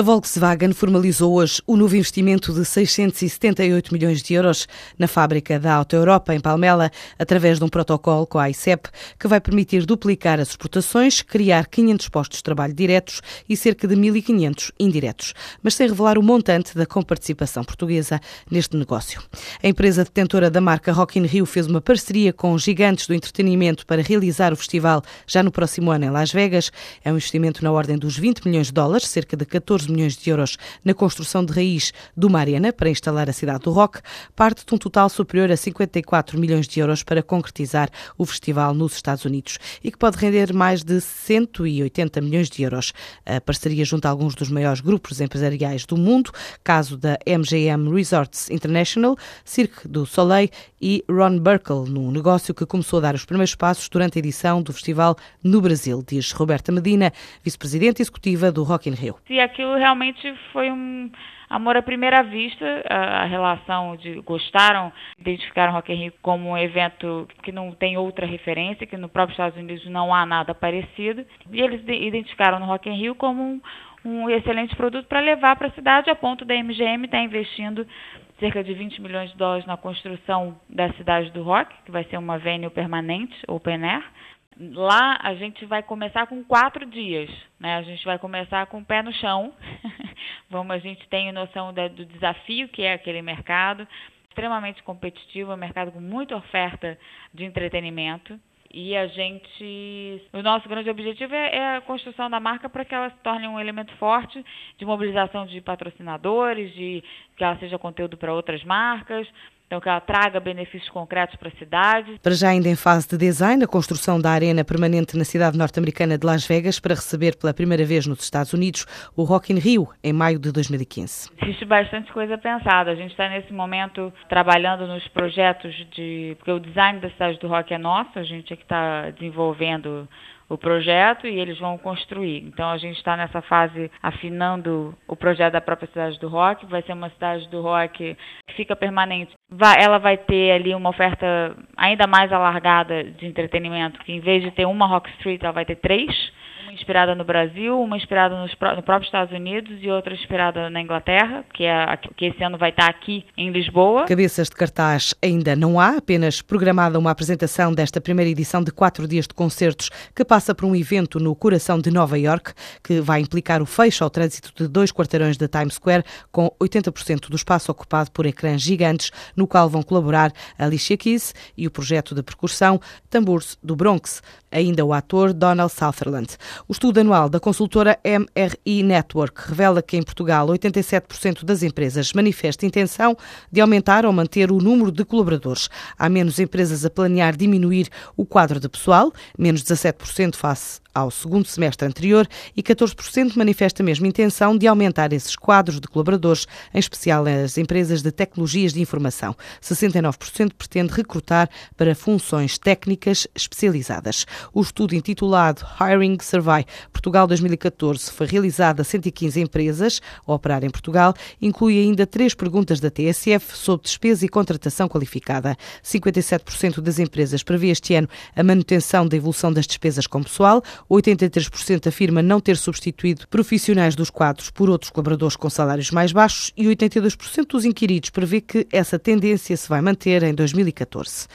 A Volkswagen formalizou hoje o novo investimento de 678 milhões de euros na fábrica da Auto Europa, em Palmela, através de um protocolo com a ICEP, que vai permitir duplicar as exportações, criar 500 postos de trabalho diretos e cerca de 1.500 indiretos, mas sem revelar o montante da comparticipação portuguesa neste negócio. A empresa detentora da marca Rock in Rio fez uma parceria com gigantes do entretenimento para realizar o festival já no próximo ano em Las Vegas. É um investimento na ordem dos 20 milhões de dólares, cerca de 14 14 milhões de euros na construção de raiz de uma arena para instalar a cidade do rock, parte de um total superior a 54 milhões de euros para concretizar o festival nos Estados Unidos e que pode render mais de 180 milhões de euros. A parceria junta alguns dos maiores grupos empresariais do mundo, caso da MGM Resorts International, Cirque du Soleil e Ron Burkle, num negócio que começou a dar os primeiros passos durante a edição do festival no Brasil, diz Roberta Medina, vice-presidente executiva do Rock in Rio. Realmente foi um amor à primeira vista, a, relação de gostaram, identificaram Rock in Rio como um evento que não tem outra referência, que no próprio Estados Unidos não há nada parecido, e eles identificaram no Rock in Rio como um, um excelente produto para levar para a cidade, a ponto da MGM estar tá investindo cerca de 20 milhões de dólares na construção da cidade do rock, que vai ser uma venue permanente, open air. Lá a gente vai começar com quatro dias, né? A gente vai começar com o pé no chão. Vamos, a gente tem noção do desafio que é aquele mercado, extremamente competitivo, um mercado com muita oferta de entretenimento. E a gente. O nosso grande objetivo é, é a construção da marca para que ela se torne um elemento forte de mobilização de patrocinadores, de que ela seja conteúdo para outras marcas, então que ela traga benefícios concretos para a cidade. Para já ainda em fase de design, a construção da arena permanente na cidade norte-americana de Las Vegas para receber pela primeira vez nos Estados Unidos o Rock in Rio em maio de 2015. Existe bastante coisa pensada. A gente está nesse momento trabalhando nos projetos de porque o design da cidade do rock é nosso. A gente é que está desenvolvendo o projeto e eles vão construir. Então a gente está nessa fase afinando o projeto da própria cidade do rock. Vai ser uma cidade do rock que fica permanente. Vai, ela vai ter ali uma oferta ainda mais alargada de entretenimento, que em vez de ter uma Rock Street, ela vai ter três uma inspirada no Brasil, uma inspirada nos, no próprio Estados Unidos e outra inspirada na Inglaterra, que, é, que esse ano vai estar aqui em Lisboa. Cabeças de cartaz ainda não há, apenas programada uma apresentação desta primeira edição de quatro dias de concertos que passa por um evento no coração de Nova York, que vai implicar o fecho ao trânsito de dois quarteirões da Times Square, com 80% do espaço ocupado por ecrãs gigantes, no qual vão colaborar Alicia Keys e o projeto de percussão Tambores do Bronx, ainda o ator Donald Sutherland. O estudo anual da consultora MRI Network revela que em Portugal 87% das empresas manifestam intenção de aumentar ou manter o número de colaboradores. Há menos empresas a planear diminuir o quadro de pessoal, menos 17% face ao segundo semestre anterior e 14% manifesta a intenção de aumentar esses quadros de colaboradores, em especial as empresas de tecnologias de informação. 69% pretende recrutar para funções técnicas especializadas. O estudo intitulado Hiring Survey Portugal 2014 foi realizado a 115 empresas a operar em Portugal, inclui ainda três perguntas da TSF sobre despesa e contratação qualificada. 57% das empresas prevê este ano a manutenção da evolução das despesas com pessoal, 83% afirma não ter substituído profissionais dos quadros por outros colaboradores com salários mais baixos e 82% dos inquiridos prevê que essa tendência se vai manter em 2014.